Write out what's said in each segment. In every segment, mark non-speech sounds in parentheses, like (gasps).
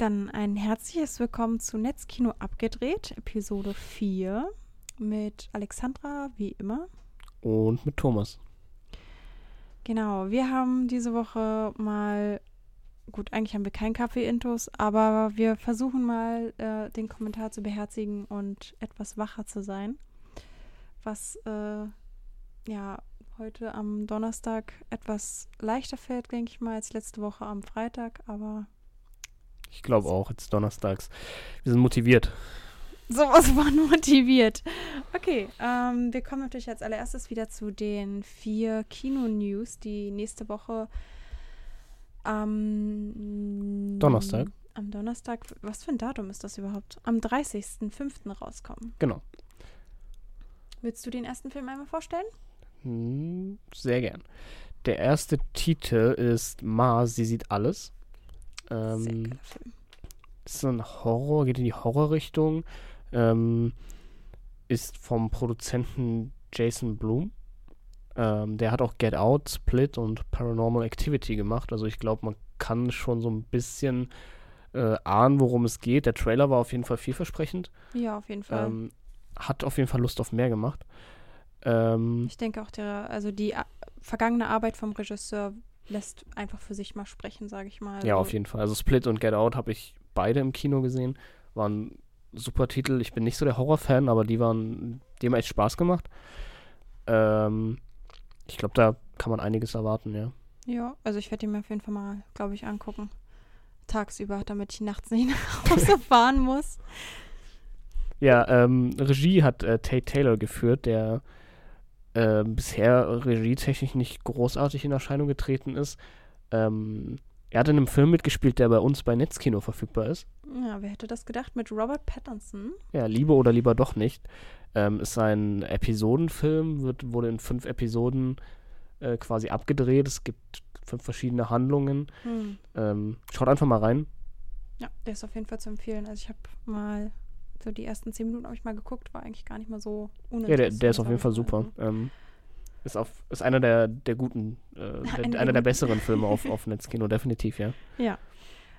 Dann ein herzliches Willkommen zu Netzkino abgedreht, Episode 4 mit Alexandra, wie immer. Und mit Thomas. Genau, wir haben diese Woche mal, gut, eigentlich haben wir keinen Kaffee-Intos, aber wir versuchen mal, äh, den Kommentar zu beherzigen und etwas wacher zu sein. Was, äh, ja, heute am Donnerstag etwas leichter fällt, denke ich mal, als letzte Woche am Freitag, aber ich glaube auch, jetzt donnerstags. Wir sind motiviert. Sowas von motiviert. Okay, ähm, wir kommen natürlich als allererstes wieder zu den vier Kino-News, die nächste Woche am Donnerstag. Am Donnerstag, was für ein Datum ist das überhaupt? Am 30.05. rauskommen. Genau. Willst du den ersten Film einmal vorstellen? Hm, sehr gern. Der erste Titel ist Ma, sie sieht alles. Ähm, ist so ein Horror, geht in die Horrorrichtung. Ähm, ist vom Produzenten Jason Bloom. Ähm, der hat auch Get Out, Split und Paranormal Activity gemacht. Also ich glaube, man kann schon so ein bisschen äh, ahnen, worum es geht. Der Trailer war auf jeden Fall vielversprechend. Ja, auf jeden Fall. Ähm, hat auf jeden Fall Lust auf mehr gemacht. Ähm, ich denke auch, der, also die a vergangene Arbeit vom Regisseur lässt einfach für sich mal sprechen, sage ich mal. Ja, auf jeden Fall. Also Split und Get Out habe ich beide im Kino gesehen. Waren super Titel. Ich bin nicht so der Horrorfan, aber die waren, die haben echt Spaß gemacht. Ähm, ich glaube, da kann man einiges erwarten, ja. Ja, also ich werde die mir auf jeden Fall mal, glaube ich, angucken. Tagsüber, damit ich nachts nicht (laughs) nach Hause (laughs) fahren muss. Ja, ähm, Regie hat äh, Tate Taylor geführt, der äh, bisher regietechnisch nicht großartig in Erscheinung getreten ist. Ähm, er hat in einem Film mitgespielt, der bei uns bei Netzkino verfügbar ist. Ja, wer hätte das gedacht? Mit Robert Pattinson. Ja, Liebe oder lieber doch nicht. Ähm, ist ein Episodenfilm, wird, wurde in fünf Episoden äh, quasi abgedreht. Es gibt fünf verschiedene Handlungen. Hm. Ähm, schaut einfach mal rein. Ja, der ist auf jeden Fall zu empfehlen. Also ich habe mal so die ersten zehn Minuten habe ich mal geguckt, war eigentlich gar nicht mal so uninteressant. Ja, der, der ist auf jeden Fall super. Ähm, ist, auf, ist einer der, der guten, äh, (laughs) der, einer der besseren Filme auf, (laughs) auf Netzkino, definitiv, ja. Ja.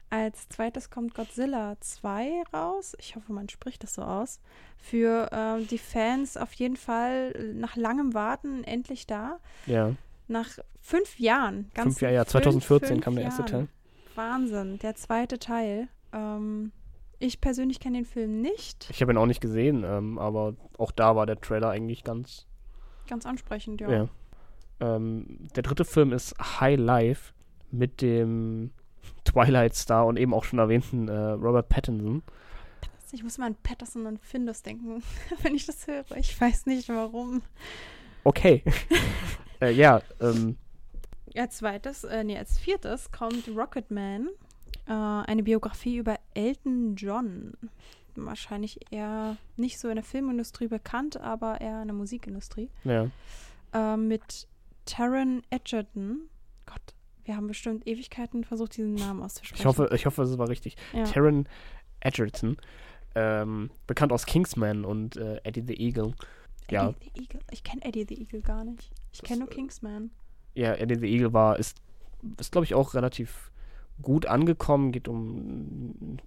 Als zweites kommt Godzilla 2 raus. Ich hoffe, man spricht das so aus. Für äh, die Fans auf jeden Fall nach langem Warten endlich da. Ja. Nach fünf Jahren. Ganz fünf Jahre, ja. 2014 fünf kam der erste Teil. Wahnsinn, der zweite Teil. Ähm, ich persönlich kenne den Film nicht. Ich habe ihn auch nicht gesehen, ähm, aber auch da war der Trailer eigentlich ganz. Ganz ansprechend, ja. ja. Ähm, der dritte Film ist High Life mit dem Twilight Star und eben auch schon erwähnten äh, Robert Pattinson. Ich muss mal an Patterson und Findus denken, (laughs) wenn ich das höre. Ich weiß nicht warum. Okay. (laughs) äh, ja, ähm. Als zweites, äh, nee, als viertes kommt Rocketman äh, eine Biografie über Elton John. Wahrscheinlich eher nicht so in der Filmindustrie bekannt, aber eher in der Musikindustrie. Ja. Äh, mit Taron Edgerton. Gott, wir haben bestimmt Ewigkeiten versucht, diesen Namen auszusprechen. Ich hoffe, ich hoffe, es war richtig. Ja. Taron Edgerton. Ähm, bekannt aus Kingsman und äh, Eddie the Eagle. Eddie ja. the Eagle? Ich kenne Eddie the Eagle gar nicht. Ich kenne nur Kingsman. Ja, Eddie the Eagle war, ist, ist glaube ich, auch relativ gut angekommen. Geht um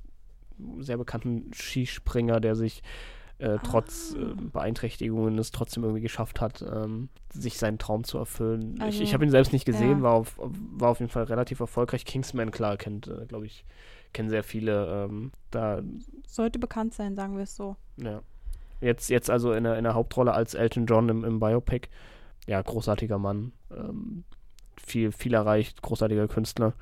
einen sehr bekannten Skispringer, der sich äh, trotz äh, Beeinträchtigungen es trotzdem irgendwie geschafft hat, ähm, sich seinen Traum zu erfüllen. Also, ich ich habe ihn selbst nicht gesehen, ja. war, auf, war auf jeden Fall relativ erfolgreich. Kingsman, klar, kennt, äh, glaube ich, kennen sehr viele. Ähm, da Sollte bekannt sein, sagen wir es so. Ja. Jetzt, jetzt also in der, in der Hauptrolle als Elton John im, im Biopic. Ja, großartiger Mann. Ähm, viel, viel erreicht, großartiger Künstler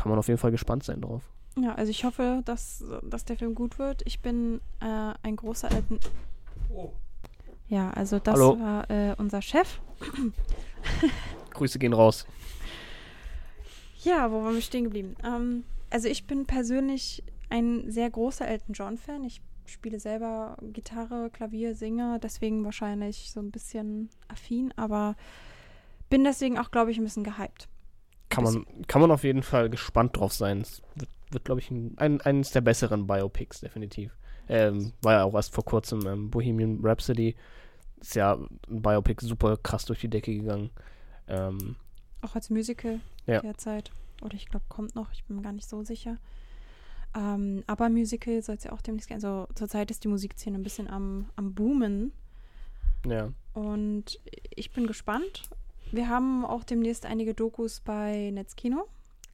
kann man auf jeden Fall gespannt sein drauf. Ja, also ich hoffe, dass, dass der Film gut wird. Ich bin äh, ein großer alten. Oh. Ja, also das Hallo. war äh, unser Chef. (coughs) Grüße gehen raus. Ja, wo waren wir stehen geblieben? Ähm, also ich bin persönlich ein sehr großer Elton John-Fan. Ich spiele selber Gitarre, Klavier, singe, deswegen wahrscheinlich so ein bisschen affin, aber bin deswegen auch, glaube ich, ein bisschen gehypt kann man, kann man auf jeden Fall gespannt drauf sein. Es wird, wird glaube ich, ein, ein, eines der besseren Biopics, definitiv. Ähm, war ja auch erst vor kurzem ähm, Bohemian Rhapsody. Ist ja ein Biopic super krass durch die Decke gegangen. Ähm, auch als Musical ja. derzeit. Oder ich glaube, kommt noch, ich bin mir gar nicht so sicher. Ähm, aber Musical soll es ja auch demnächst gehen. Also zurzeit ist die Musikszene ein bisschen am, am Boomen. Ja. Und ich bin gespannt. Wir haben auch demnächst einige Dokus bei Netzkino.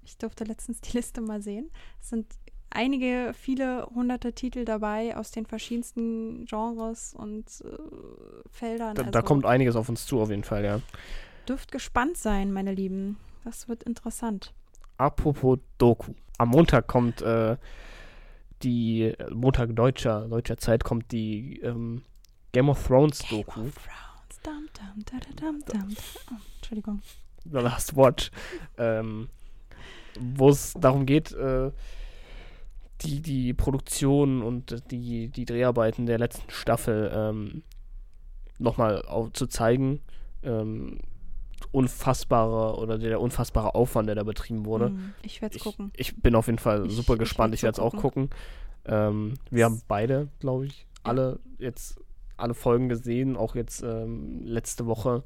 Ich durfte letztens die Liste mal sehen. Es sind einige, viele hunderte Titel dabei aus den verschiedensten Genres und äh, Feldern. Da, also, da kommt einiges auf uns zu, auf jeden Fall, ja. Dürft gespannt sein, meine Lieben. Das wird interessant. Apropos Doku. Am Montag kommt äh, die, Montag deutscher, deutscher Zeit kommt die ähm, Game of Thrones Game Doku. of Thrones. Dum, dum, da, da, dum. Oh, Entschuldigung. The Last Watch, ähm, wo es darum geht, äh, die, die Produktion und die, die Dreharbeiten der letzten Staffel ähm, nochmal zu zeigen. Ähm, unfassbare oder der unfassbare Aufwand, der da betrieben wurde. Hm, ich werde es gucken. ich bin auf jeden Fall super ich gespannt. Ich werde es auch gucken. Ähm, wir haben beide, glaube ich, alle jetzt alle Folgen gesehen. Auch jetzt ähm, letzte Woche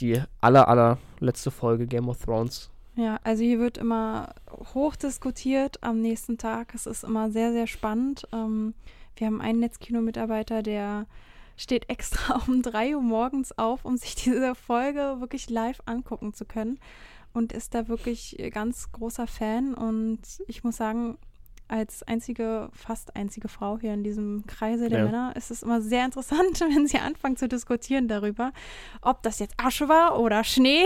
die aller, aller letzte Folge Game of Thrones. Ja, also hier wird immer hoch diskutiert am nächsten Tag. Es ist immer sehr, sehr spannend. Ähm, wir haben einen Netzkino-Mitarbeiter, der steht extra (laughs) um 3 Uhr morgens auf, um sich diese Folge wirklich live angucken zu können und ist da wirklich ganz großer Fan. Und ich muss sagen, als einzige, fast einzige Frau hier in diesem Kreise der Ja. Männer ist es immer sehr interessant, (laughs) wenn sie anfangen zu diskutieren darüber, ob das jetzt Asche war oder Schnee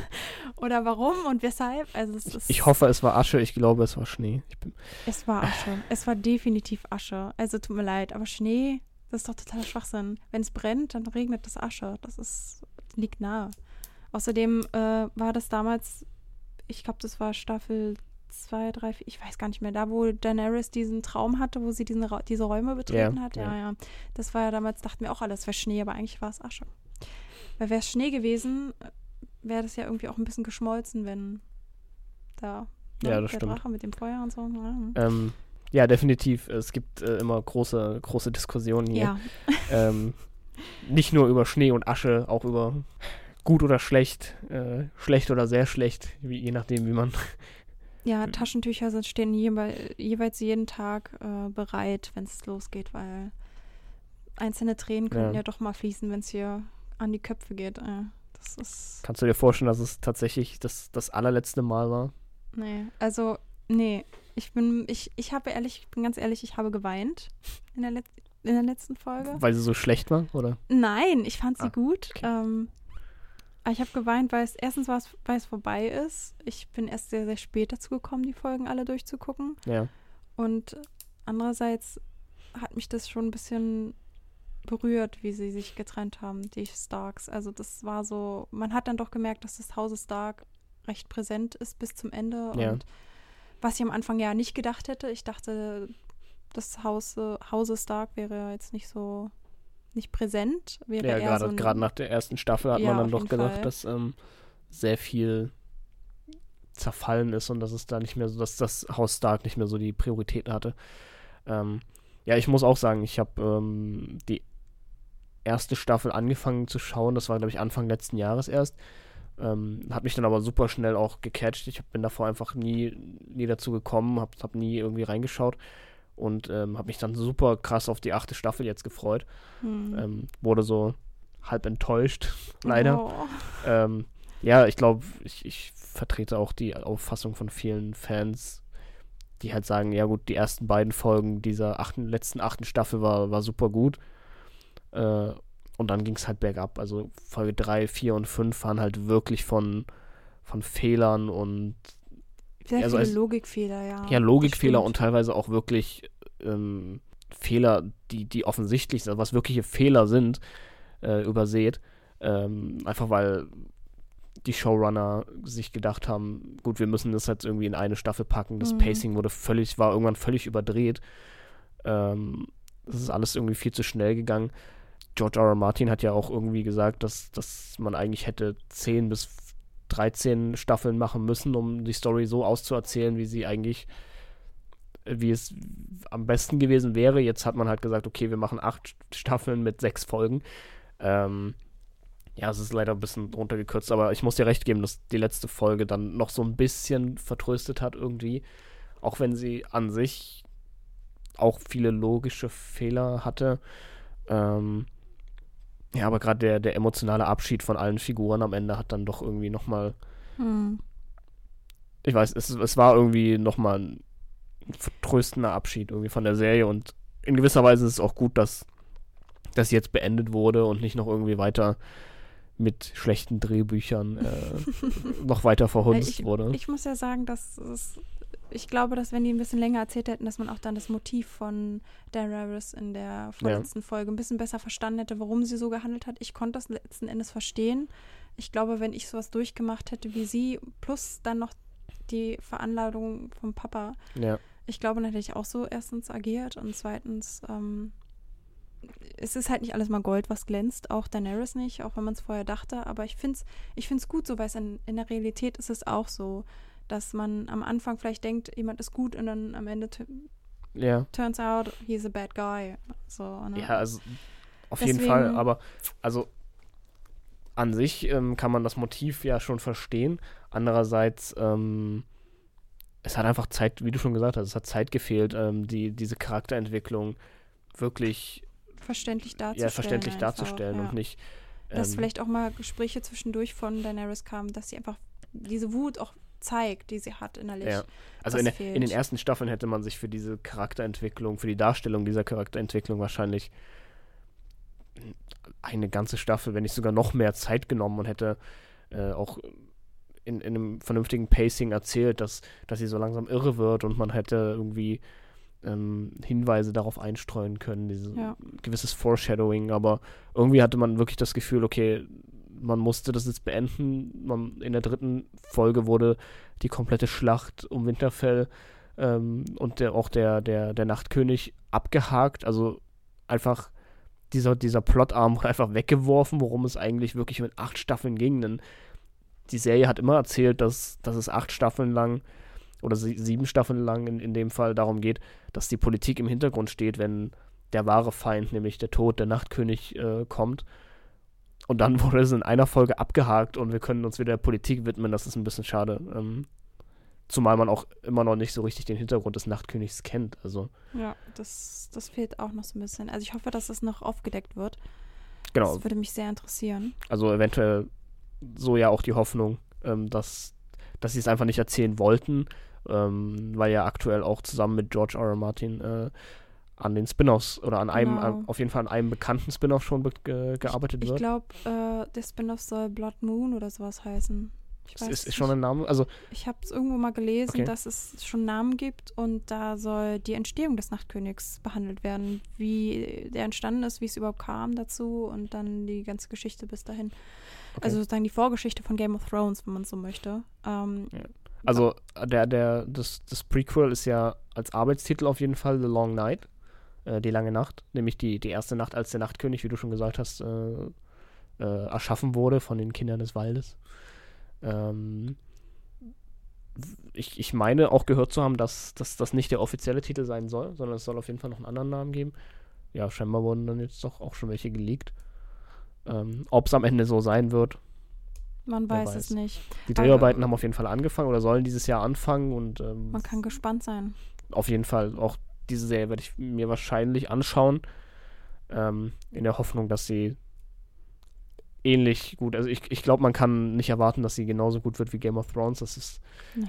(laughs) oder warum und weshalb. Also ist, Ich hoffe, es war Asche. Ich glaube, es war Schnee. Ich bin, es war Asche. Es war definitiv Asche. Also tut mir leid, aber Schnee, das ist doch totaler Schwachsinn. Wenn es brennt, dann regnet das Asche. Das ist liegt nahe. Außerdem äh, war das damals, ich glaube, das war Staffel 2, 3, 4, ich weiß gar nicht mehr, da wo Daenerys diesen Traum hatte, wo sie diesen Ra diese Räume betreten Ja, hat. Ja, ja. ja. Das war ja damals, dachten wir auch alles wäre Schnee, aber eigentlich war es Asche. Weil wäre es Schnee gewesen, wäre das ja irgendwie auch ein bisschen geschmolzen, wenn da ne, Ja, das der stimmt. Drache mit dem Feuer und so. Ja, ähm, ja, definitiv. Es gibt äh, immer große, große Diskussionen hier. ja. (laughs) Ähm, nicht nur über Schnee und Asche, auch über gut oder schlecht, äh, schlecht oder sehr schlecht, je nachdem, wie man. Ja, Mhm. Taschentücher sind, stehen jeweils, jeweils jeden Tag äh, bereit, wenn es losgeht, weil einzelne Tränen könnten Ja. ja, doch mal fließen, wenn es hier an die Köpfe geht. Äh, das ist. Kannst du dir vorstellen, dass es tatsächlich das, das allerletzte Mal war? Nee, also, nee. Ich bin, ich, ich habe ehrlich, ich bin ganz ehrlich, ich habe geweint in der, Let in der letzten Folge. Weil sie so schlecht war, oder? Nein, ich fand sie Ah, gut. okay. Ähm, ich habe geweint, weil es erstens war weil es vorbei ist. Ich bin erst sehr, sehr spät dazu gekommen, die Folgen alle durchzugucken. Ja. Und andererseits hat mich das schon ein bisschen berührt, wie sie sich getrennt haben, die Starks. Also das war so, man hat dann doch gemerkt, dass das Hause Stark recht präsent ist bis zum Ende. Ja. Und was ich am Anfang ja nicht gedacht hätte, ich dachte, das Hause, Hause Stark wäre jetzt nicht so nicht präsent. Wäre Ja, gerade so gerade nach der ersten Staffel hat Ja, man dann doch gedacht, Fall. dass ähm, sehr viel zerfallen ist und dass es da nicht mehr so, dass das Haus Stark nicht mehr so die Prioritäten hatte. Ähm, ja, ich muss auch sagen, ich habe ähm, die erste Staffel angefangen zu schauen. Das war, glaube ich, Anfang letzten Jahres erst. Ähm, hat mich dann aber super schnell auch gecatcht. Ich bin davor einfach nie, nie dazu gekommen, habe hab nie irgendwie reingeschaut und ähm, habe mich dann super krass auf die achte Staffel jetzt gefreut. Hm. Ähm, wurde so halb enttäuscht, (laughs) leider. Oh. Ähm, ja, ich glaube, ich, ich vertrete auch die Auffassung von vielen Fans, die halt sagen, ja gut, die ersten beiden Folgen dieser achten, letzten achten Staffel war, war super gut. Äh, und dann ging es halt bergab. Also Folge 3, 4 und 5 waren halt wirklich von, von Fehlern und Sehr also es- Logikfehler, ja. ja, Logikfehler und teilweise auch wirklich ähm, Fehler, die, die offensichtlich sind, was wirkliche Fehler sind, äh, übersät. Ähm, einfach weil die Showrunner sich gedacht haben, gut, wir müssen das jetzt irgendwie in eine Staffel packen. Das Mhm. Pacing wurde völlig, war irgendwann völlig überdreht. Ähm, das ist alles irgendwie viel zu schnell gegangen. George R. R. Martin hat ja auch irgendwie gesagt, dass, dass man eigentlich hätte 10 bis 13 Staffeln machen müssen, um die Story so auszuerzählen, wie sie eigentlich, wie es am besten gewesen wäre. Jetzt hat man halt gesagt, okay, wir machen acht Staffeln mit sechs Folgen. Ähm, ja, es ist leider ein bisschen runtergekürzt, aber ich muss dir recht geben, dass die letzte Folge dann noch so ein bisschen vertröstet hat irgendwie. Auch wenn sie an sich auch viele logische Fehler hatte. Ähm, ja, aber gerade der, der emotionale Abschied von allen Figuren am Ende hat dann doch irgendwie nochmal. Hm. Ich weiß, es, es war irgendwie nochmal ein vertröstender Abschied irgendwie von der Serie und in gewisser Weise ist es auch gut, dass das jetzt beendet wurde und nicht noch irgendwie weiter mit schlechten Drehbüchern äh, (laughs) noch weiter verhunzt ich, wurde. Ich muss ja sagen, dass es, ich glaube, dass wenn die ein bisschen länger erzählt hätten, dass man auch dann das Motiv von Daenerys in der vorletzten ja. Folge ein bisschen besser verstanden hätte, warum sie so gehandelt hat. Ich konnte das letzten Endes verstehen. Ich glaube, wenn ich sowas durchgemacht hätte wie sie, plus dann noch die Veranladung vom Papa, ja. ich glaube, dann hätte ich auch so erstens agiert und zweitens ähm, es ist halt nicht alles mal Gold, was glänzt, auch Daenerys nicht, auch wenn man es vorher dachte, aber ich finde es ich find's gut so, weil es in, in der Realität ist es auch so, dass man am Anfang vielleicht denkt, jemand ist gut und dann am Ende ja. turns out, he's a bad guy. So, ne? Ja, also auf Deswegen, jeden Fall, aber also an sich ähm, kann man das Motiv ja schon verstehen. Andererseits, ähm, es hat einfach Zeit, wie du schon gesagt hast, es hat Zeit gefehlt, ähm, die, diese Charakterentwicklung wirklich verständlich darzustellen. Ja, verständlich einfach, darzustellen ja. und nicht. Ähm, dass vielleicht auch mal Gespräche zwischendurch von Daenerys kamen, dass sie einfach diese Wut auch zeigt, die sie hat innerlich. Ja. Also in, der, in, den ersten Staffeln hätte man sich für diese Charakterentwicklung, für die Darstellung dieser Charakterentwicklung wahrscheinlich eine ganze Staffel, wenn nicht sogar noch mehr Zeit genommen und hätte äh, auch in, in, einem vernünftigen Pacing erzählt, dass, dass sie so langsam irre wird und man hätte irgendwie ähm, Hinweise darauf einstreuen können, dieses ja. gewisses Foreshadowing, aber irgendwie hatte man wirklich das Gefühl, okay, man musste das jetzt beenden. Man, in der dritten Folge wurde die komplette Schlacht um Winterfell ähm, und der, auch der, der, der Nachtkönig abgehakt. Also einfach dieser, dieser Plotarm (laughs) wurde einfach weggeworfen, worum es eigentlich wirklich mit acht Staffeln ging. Denn die Serie hat immer erzählt, dass, dass es acht Staffeln lang oder sieben Staffeln lang in, in dem Fall darum geht, dass die Politik im Hintergrund steht, wenn der wahre Feind, nämlich der Tod, der Nachtkönig, äh, kommt. Und dann (laughs) wurde es in einer Folge abgehakt und wir können uns wieder der Politik widmen. Das ist ein bisschen schade. Ähm, zumal man auch immer noch nicht so richtig den Hintergrund des Nachtkönigs kennt. Also. Ja, das, das fehlt auch noch so ein bisschen. Also ich hoffe, dass das noch aufgedeckt wird. Genau. Das würde mich sehr interessieren. Also eventuell so ja auch die Hoffnung, ähm, dass, dass sie es einfach nicht erzählen wollten, ähm, weil ja aktuell auch zusammen mit George R. R. Martin äh, an den Spin-offs oder an einem, genau. auf jeden Fall an einem bekannten Spin-off schon ge gearbeitet ich, wird. Ich glaube, äh, der Spin-off soll Blood Moon oder sowas heißen. Ich weiß ist, ist schon ein Name? Also, ich habe es irgendwo mal gelesen, okay. dass es schon Namen gibt und da soll die Entstehung des Nachtkönigs behandelt werden, wie der entstanden ist, wie es überhaupt kam dazu und dann die ganze Geschichte bis dahin. Okay. Also sozusagen die Vorgeschichte von Game of Thrones, wenn man so möchte. Ähm, ja. Also der, der, das, das Prequel ist ja als Arbeitstitel auf jeden Fall The Long Night, äh, die lange Nacht, nämlich die, die erste Nacht, als der Nachtkönig, wie du schon gesagt hast, äh, äh, erschaffen wurde von den Kindern des Waldes. Ähm, ich, ich meine auch gehört zu haben, dass, dass das nicht der offizielle Titel sein soll, sondern es soll auf jeden Fall noch einen anderen Namen geben. Ja, scheinbar wurden dann jetzt doch auch schon welche geleakt. Ähm, Ob es am Ende so sein wird, man weiß, weiß, es nicht. Die Dreharbeiten haben auf jeden Fall angefangen oder sollen dieses Jahr anfangen und ähm, man kann gespannt sein. Auf jeden Fall. Auch diese Serie werde ich mir wahrscheinlich anschauen. Ähm, in der Hoffnung, dass sie ähnlich gut. Also ich, ich glaube, man kann nicht erwarten, dass sie genauso gut wird wie Game of Thrones. Das ist nee.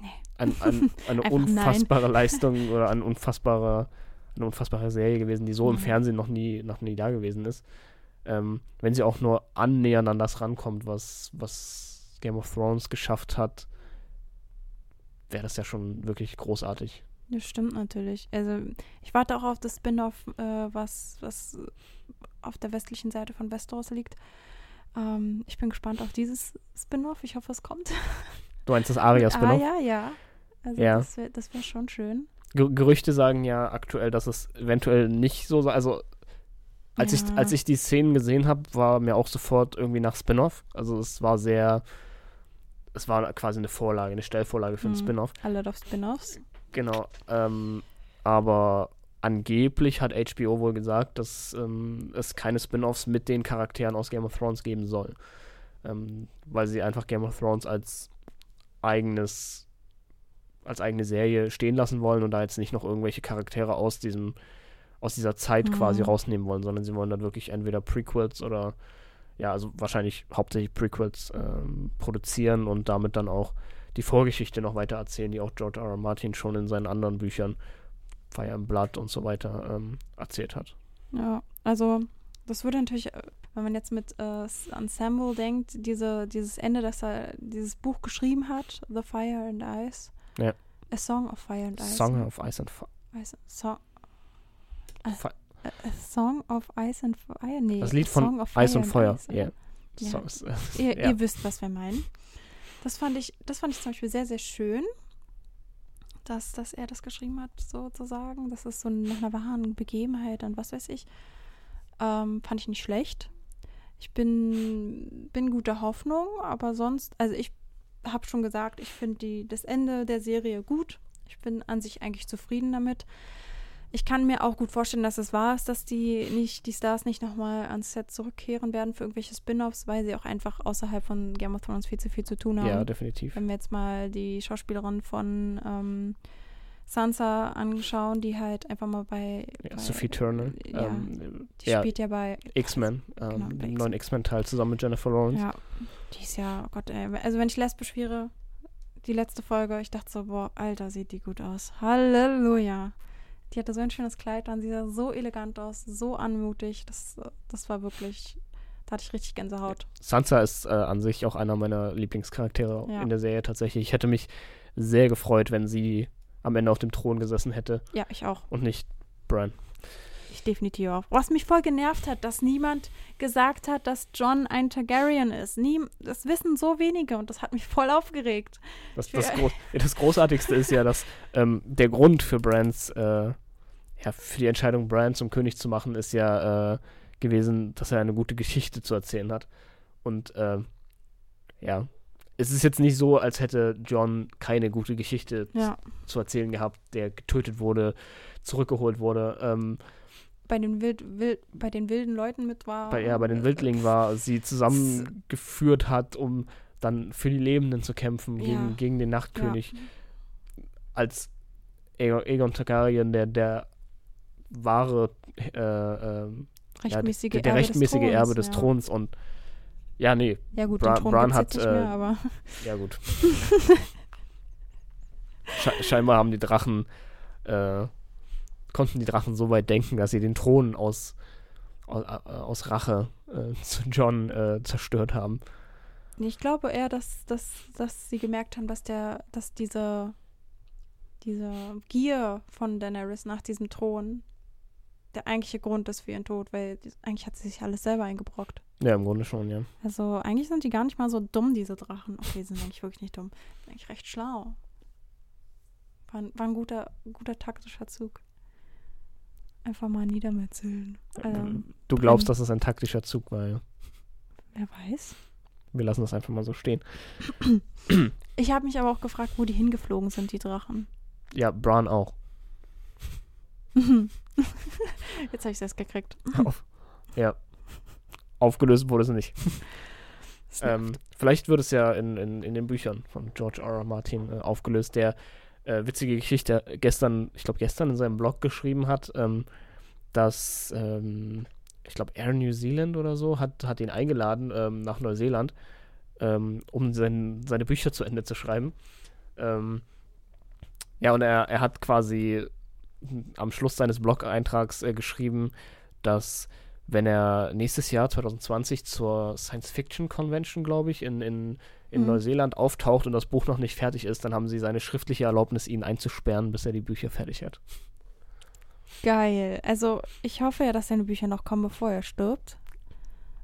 Nee. (laughs) Ein, ein, eine unfassbare nein. Leistung (laughs) oder ein unfassbarer, eine unfassbare Serie gewesen, die so mhm. im Fernsehen noch nie, noch nie da gewesen ist. Ähm, wenn sie auch nur annähernd an das rankommt, was, was Game of Thrones geschafft hat, wäre das ja schon wirklich großartig. Das stimmt natürlich. Also ich warte auch auf das Spin-off, äh, was, was auf der westlichen Seite von Westeros liegt. Ähm, ich bin gespannt auf dieses Spin-off. Ich hoffe, es kommt. Du meinst das Aria-Spin-off? Ah, ja, ja. Also ja. das wäre wär schon schön. Gerüchte sagen ja aktuell, dass es eventuell nicht so, also als, ja. ich, als ich die Szenen gesehen habe, war mir auch sofort irgendwie nach Spin-off. Also es war sehr, es war quasi eine Vorlage, eine Stellvorlage für mhm. einen Spin-off. Alle doch Spin-offs. Genau. Ähm, aber angeblich hat HBO wohl gesagt, dass ähm, es keine Spin-offs mit den Charakteren aus Game of Thrones geben soll. Ähm, weil sie einfach Game of Thrones als eigenes als eigene Serie stehen lassen wollen und da jetzt nicht noch irgendwelche Charaktere aus diesem aus dieser Zeit mhm. quasi rausnehmen wollen, sondern sie wollen dann wirklich entweder Prequels oder ja, also wahrscheinlich hauptsächlich Prequels ähm, produzieren und damit dann auch die Vorgeschichte noch weiter erzählen, die auch George R. R. Martin schon in seinen anderen Büchern Fire and Blood und so weiter ähm, erzählt hat. Ja, also das würde natürlich, äh, wenn man jetzt mit äh, an Samuel denkt, diese, dieses Ende, dass er dieses Buch geschrieben hat, The Fire and Ice. Ja. A Song of Fire and Ice. Song of Ice and Fire. Song, a, a, Song of Ice and Fire? Nee. Das Lied von Eis und Feuer. Ice, yeah. ja. Songs, äh, (laughs) ihr, ja. ihr wisst, was wir meinen. Das fand ich, das fand ich zum Beispiel sehr, sehr schön, dass, dass er das geschrieben hat, sozusagen. Das ist so nach einer wahren Begebenheit und was weiß ich. Ähm, fand ich nicht schlecht. Ich bin, bin guter Hoffnung, aber sonst, also ich habe schon gesagt, ich finde das Ende der Serie gut. Ich bin an sich eigentlich zufrieden damit. Ich kann mir auch gut vorstellen, dass es wahr ist, dass die nicht, die Stars nicht nochmal ans Set zurückkehren werden für irgendwelche Spin-offs, weil sie auch einfach außerhalb von Game of Thrones viel zu viel zu tun haben. Ja, definitiv. Wenn wir jetzt mal die Schauspielerin von ähm, Sansa anschauen, die halt einfach mal bei, ja, bei Sophie Turner. Ja, ähm, die ja, spielt ja bei X-Men, ähm, genau, neuen X-Men-Teil zusammen mit Jennifer Lawrence. Ja, die ist ja, oh Gott, ey, also wenn ich lesbisch wäre, die letzte Folge, ich dachte so, boah, Alter, sieht die gut aus. Halleluja. Die hatte so ein schönes Kleid an, sie sah so elegant aus, so anmutig. Das, das war wirklich, da hatte ich richtig Gänsehaut. Sansa ist äh, an sich auch einer meiner Lieblingscharaktere ja. in der Serie tatsächlich. Ich hätte mich sehr gefreut, wenn sie am Ende auf dem Thron gesessen hätte. Ja, ich auch. Und nicht Bran. Ich definitiv auch. Was mich voll genervt hat, dass niemand gesagt hat, dass John ein Targaryen ist. Nie, das wissen so wenige und das hat mich voll aufgeregt. Das, das, Groß, das Großartigste ist ja, dass ähm, der Grund für Brans, äh, ja, für die Entscheidung, Bran zum König zu machen, ist ja äh, gewesen, dass er eine gute Geschichte zu erzählen hat. Und äh, ja, es ist jetzt nicht so, als hätte John keine gute Geschichte ja. zu erzählen gehabt, der getötet wurde, zurückgeholt wurde. Ähm, bei den, Wild, Wild, bei den wilden Leuten mit war. Bei, ja, bei den Wildlingen war, sie zusammengeführt hat, um dann für die Lebenden zu kämpfen ja. gegen, gegen den Nachtkönig. Ja. Als Aegon Targaryen, der, der wahre, äh, äh, rechtmäßige ja, der, der rechtmäßige Erbe des, Erbe des Throns und ja, nee. Ja, gut, Bra Bran hat. Nicht mehr, äh, aber (laughs) ja, gut. (laughs) Sche scheinbar haben die Drachen. Äh, konnten die Drachen so weit denken, dass sie den Thron aus, aus, äh, aus Rache äh, (laughs) zu John äh, zerstört haben. Ich glaube eher, dass, dass, dass sie gemerkt haben, dass der, dass diese, diese Gier von Daenerys nach diesem Thron der eigentliche Grund ist für ihren Tod, weil eigentlich hat sie sich alles selber eingebrockt. Ja, im Grunde schon, ja. Also eigentlich sind die gar nicht mal so dumm, diese Drachen. Okay, sind eigentlich wirklich nicht dumm. Sind eigentlich recht schlau. War, war ein guter, guter taktischer Zug. Einfach mal niedermetzeln. Ähm, du glaubst, dass es ein taktischer Zug war, ja? Wer weiß. Wir lassen das einfach mal so stehen. (clears throat) Ich habe mich aber auch gefragt, wo die hingeflogen sind, die Drachen. Ja, Bran auch. (laughs) (laughs) Jetzt habe ich es gekriegt. (laughs) Auf. Ja. Aufgelöst wurde es nicht. (laughs) ähm, vielleicht wird es ja in, in, in den Büchern von George R. R. Martin äh, aufgelöst, der äh, witzige Geschichte gestern, ich glaube gestern in seinem Blog geschrieben hat, ähm, dass ähm, ich glaube Air New Zealand oder so hat, hat ihn eingeladen ähm, nach Neuseeland, ähm, um sein, seine Bücher zu Ende zu schreiben. Ähm, ja, und er, er hat quasi am Schluss seines Blog-Eintrags äh, geschrieben, dass wenn er nächstes Jahr 2020 zur Science Fiction Convention, glaube ich, in, in, in mhm. Neuseeland auftaucht und das Buch noch nicht fertig ist, dann haben sie seine schriftliche Erlaubnis, ihn einzusperren, bis er die Bücher fertig hat. Geil. Also ich hoffe ja, dass seine Bücher noch kommen, bevor er stirbt.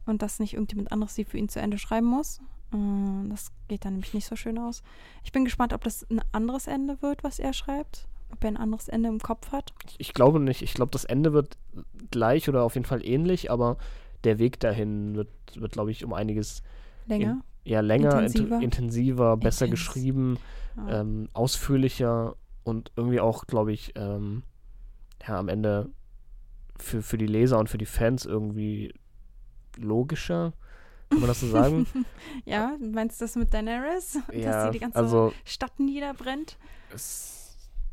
Und dass nicht irgendjemand anderes sie für ihn zu Ende schreiben muss. Äh, das geht dann nämlich nicht so schön aus. Ich bin gespannt, ob das ein anderes Ende wird, was er schreibt ob er ein anderes Ende im Kopf hat? Ich glaube nicht. Ich glaube, das Ende wird gleich oder auf jeden Fall ähnlich, aber der Weg dahin wird, wird glaube ich, um einiges länger. In, ja, länger, intensiver, int intensiver besser Intens. geschrieben, ja. ähm, ausführlicher und irgendwie auch, glaube ich, ähm, ja, am Ende für, für die Leser und für die Fans irgendwie logischer. Kann man das so sagen? (laughs) ja, meinst du das mit Daenerys? ja, Dass sie die ganze also Stadt niederbrennt es,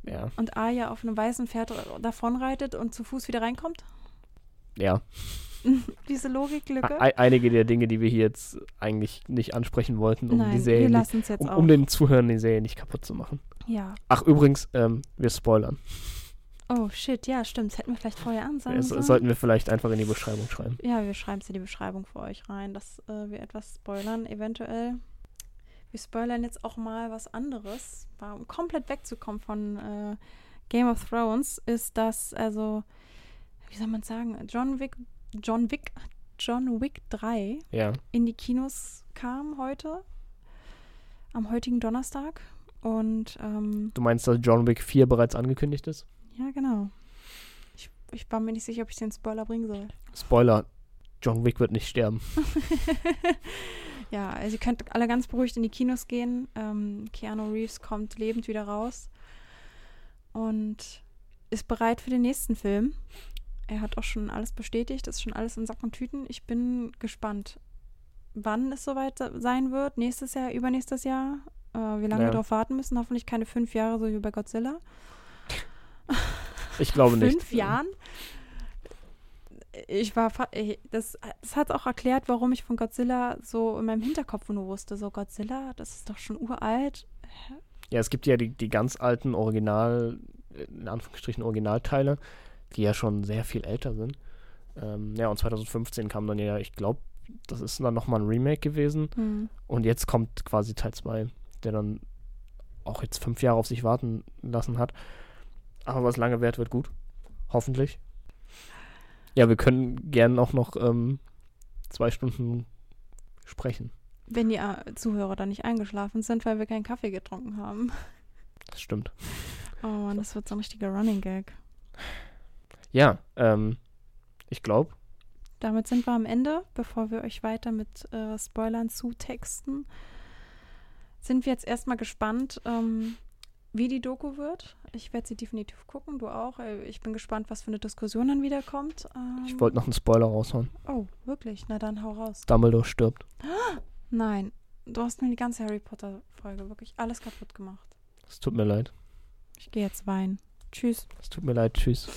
ja, und Arya auf einem weißen Pferd davonreitet und zu Fuß wieder reinkommt? ja. (laughs) Diese Logiklücke? Ei- einige der Dinge, die wir hier jetzt eigentlich nicht ansprechen wollten, um Nein, die Serie, nicht, um, um den Zuhörern die Serie nicht kaputt zu machen. ja. Ach, übrigens, ähm, wir spoilern. Oh, shit, ja, stimmt. Das hätten wir vielleicht vorher ansagen Das sollen. sollten wir vielleicht einfach in die Beschreibung schreiben. Ja, wir schreiben es in die Beschreibung für euch rein, dass äh, wir etwas spoilern, eventuell. Wir spoilern jetzt auch mal was anderes, um komplett wegzukommen von äh, Game of Thrones, ist das, also, wie soll man sagen, John Wick, John Wick, John Wick 3 Ja. in die Kinos kam heute, am heutigen Donnerstag. Und ähm, Du meinst, dass John Wick 4 bereits angekündigt ist? ja, genau. Ich, ich war mir nicht sicher, ob ich den Spoiler bringen soll. Spoiler, John Wick wird nicht sterben. (laughs) ja, also ihr könnt alle ganz beruhigt in die Kinos gehen. Ähm, Keanu Reeves kommt lebend wieder raus und ist bereit für den nächsten Film. Er hat auch schon alles bestätigt, ist schon alles in Sack und Tüten. Ich bin gespannt, wann es soweit se- sein wird. Nächstes Jahr, übernächstes Jahr. Äh, wie lange Ja. wir darauf warten müssen. Hoffentlich keine fünf Jahre, so wie bei Godzilla. Ich glaube (laughs) nicht. Fünf Jahren? Ich war, das, das hat auch erklärt, warum ich von Godzilla so in meinem Hinterkopf nur wusste, so Godzilla, das ist doch schon uralt. Ja, es gibt ja die, die ganz alten Original, in Anführungsstrichen Originalteile, die ja schon sehr viel älter sind. Ähm, ja, und 2015 kam dann ja, ich glaube, das ist dann nochmal ein Remake gewesen. Hm. Und jetzt kommt quasi Teil 2, der dann auch jetzt fünf Jahre auf sich warten lassen hat. Aber was lange währt, wird gut. Hoffentlich. Ja, wir können gerne auch noch ähm, zwei Stunden sprechen. Wenn die äh, Zuhörer dann nicht eingeschlafen sind, weil wir keinen Kaffee getrunken haben. Das stimmt. Oh Mann, das wird so ein richtiger Running Gag. Ja, ähm, ich glaube, Damit sind wir am Ende. Bevor wir euch weiter mit äh, Spoilern zutexten, sind wir jetzt erstmal gespannt, ähm, wie die Doku wird. Ich werde sie definitiv gucken, du auch. Äh, Ich bin gespannt, was für eine Diskussion dann wieder kommt. Ähm, ich wollte noch einen Spoiler raushauen. Oh, wirklich? Na dann hau raus. Dumbledore stirbt. (gasps) Nein, du hast mir die ganze Harry Potter-Folge wirklich alles kaputt gemacht. Es tut mir leid. Ich gehe jetzt weinen. Tschüss. Es tut mir leid. Tschüss.